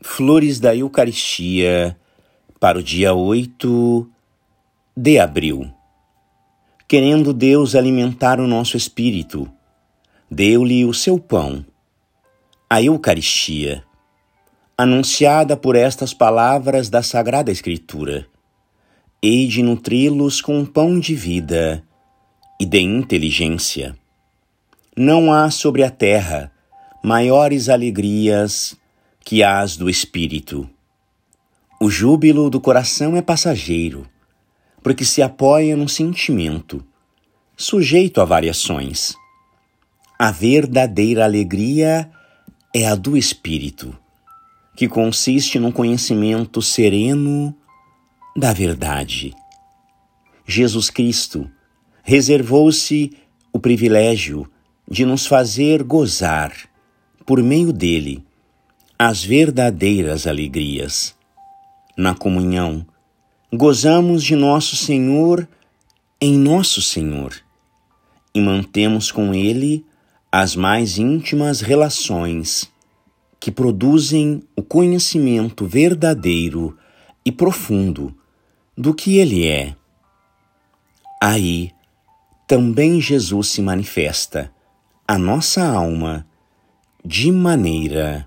Flores da Eucaristia para o dia 8 de abril. Querendo Deus alimentar o nosso espírito, deu-lhe o seu pão, a Eucaristia, anunciada por estas palavras da Sagrada Escritura. Hei de nutri-los com pão de vida e de inteligência. Não há sobre a terra maiores alegrias que as do espírito. O júbilo do coração é passageiro, porque se apoia num sentimento, sujeito a variações. A verdadeira alegria é a do espírito, que consiste num conhecimento sereno da verdade. Jesus Cristo reservou-se o privilégio de nos fazer gozar, por meio dele, as verdadeiras alegrias. Na comunhão, gozamos de nosso Senhor em nosso Senhor e mantemos com Ele as mais íntimas relações que produzem o conhecimento verdadeiro e profundo do que Ele é. Aí também Jesus se manifesta a nossa alma de maneira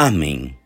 Amém.